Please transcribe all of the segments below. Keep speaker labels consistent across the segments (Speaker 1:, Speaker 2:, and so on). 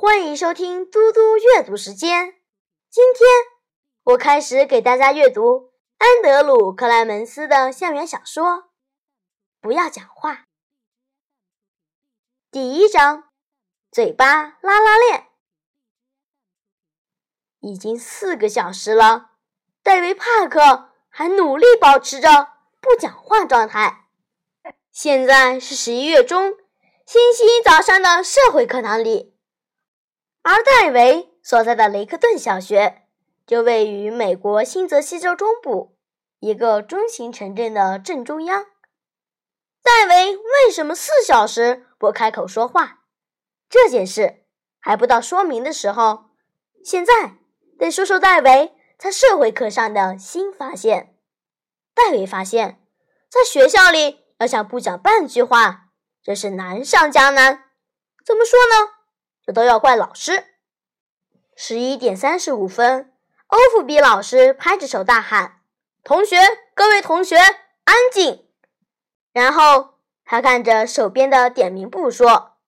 Speaker 1: 欢迎收听嘟嘟阅读时间。今天我开始给大家阅读安德鲁·克莱门斯的校园小说《不要讲话》第一章：嘴巴拉拉链。已经四个小时了，戴维·帕克还努力保持着不讲话状态。现在是十一月中，星期一早上的社会课堂里。而戴维所在的雷克顿小学就位于美国新泽西州中部一个中型城镇的正中央。戴维为什么四小时不开口说话？这件事还不到说明的时候。现在得说说戴维在社会课上的新发现。戴维发现，在学校里要想不讲半句话，真是难上加难。怎么说呢？这都要怪老师。十一点三十五分，欧弗比老师拍着手大喊：“同学，各位同学，安静！”然后他看着手边的点名簿说：“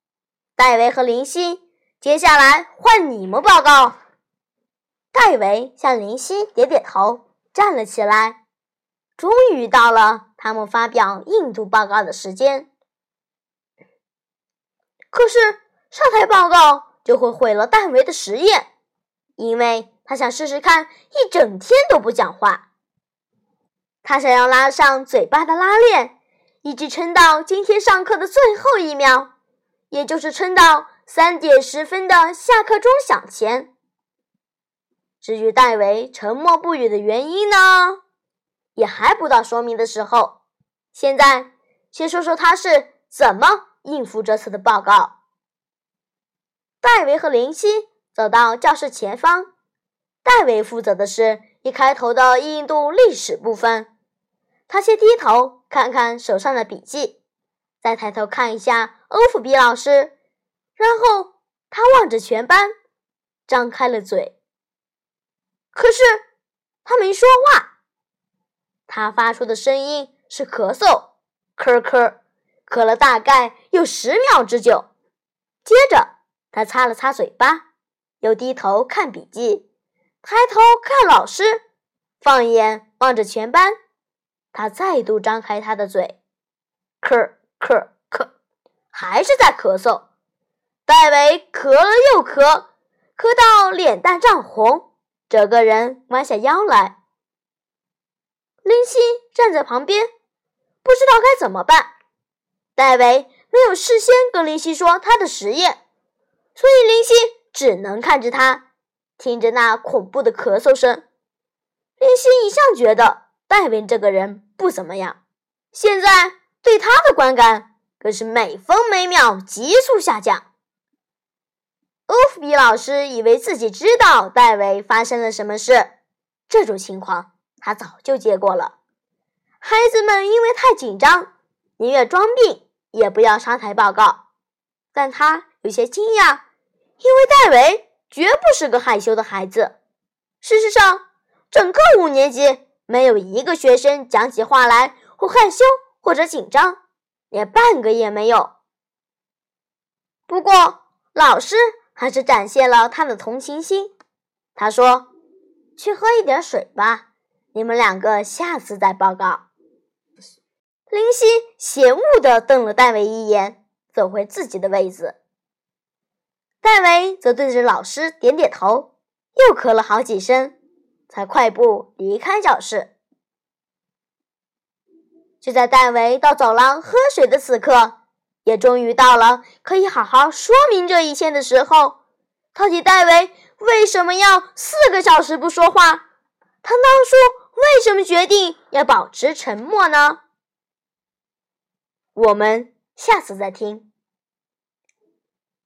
Speaker 1: 戴维和林夕，接下来换你们报告。”戴维向林夕点点头，站了起来。终于到了他们发表印度报告的时间。可是。上台报告就会毁了戴维的实验，因为他想试试看一整天都不讲话。他想要拉上嘴巴的拉链，一直撑到今天上课的最后一秒，也就是撑到三点十分的下课钟响前。至于戴维沉默不语的原因呢，也还不到说明的时候。现在先说说他是怎么应付这次的报告。戴维和林夕走到教室前方。戴维负责的是一开头的印度历史部分。他先低头看看手上的笔记，再抬头看一下欧弗比老师，然后他望着全班，张开了嘴。可是他没说话。他发出的声音是咳嗽，咳咳，咳了大概有十秒之久。接着。他擦了擦嘴巴，又低头看笔记，抬头看老师，放眼望着全班。他再度张开他的嘴，咳咳咳，还是在咳嗽。戴维咳了又咳，咳到脸蛋涨红，整个人弯下腰来。林夕站在旁边，不知道该怎么办。戴维没有事先跟林夕说他的实验。所以林夕只能看着他，听着那恐怖的咳嗽声。林夕一向觉得戴维这个人不怎么样，现在对他的观感更是每分每秒急速下降。欧弗比老师以为自己知道戴维发生了什么事，这种情况他早就接过了。孩子们因为太紧张，宁愿装病也不要上台报告，但他有些惊讶。因为戴维绝不是个害羞的孩子，事实上，整个五年级没有一个学生讲起话来会害羞或者紧张，连半个也没有。不过，老师还是展现了他的同情心。他说：“去喝一点水吧，你们两个下次再报告。”林夕嫌恶地瞪了戴维一眼，走回自己的位子。戴维则对着老师点点头，又咳了好几声，才快步离开教室。就在戴维到走廊喝水的此刻，也终于到了可以好好说明这一切的时候。到底戴维为什么要四个小时不说话？他当初为什么决定要保持沉默呢？我们下次再听。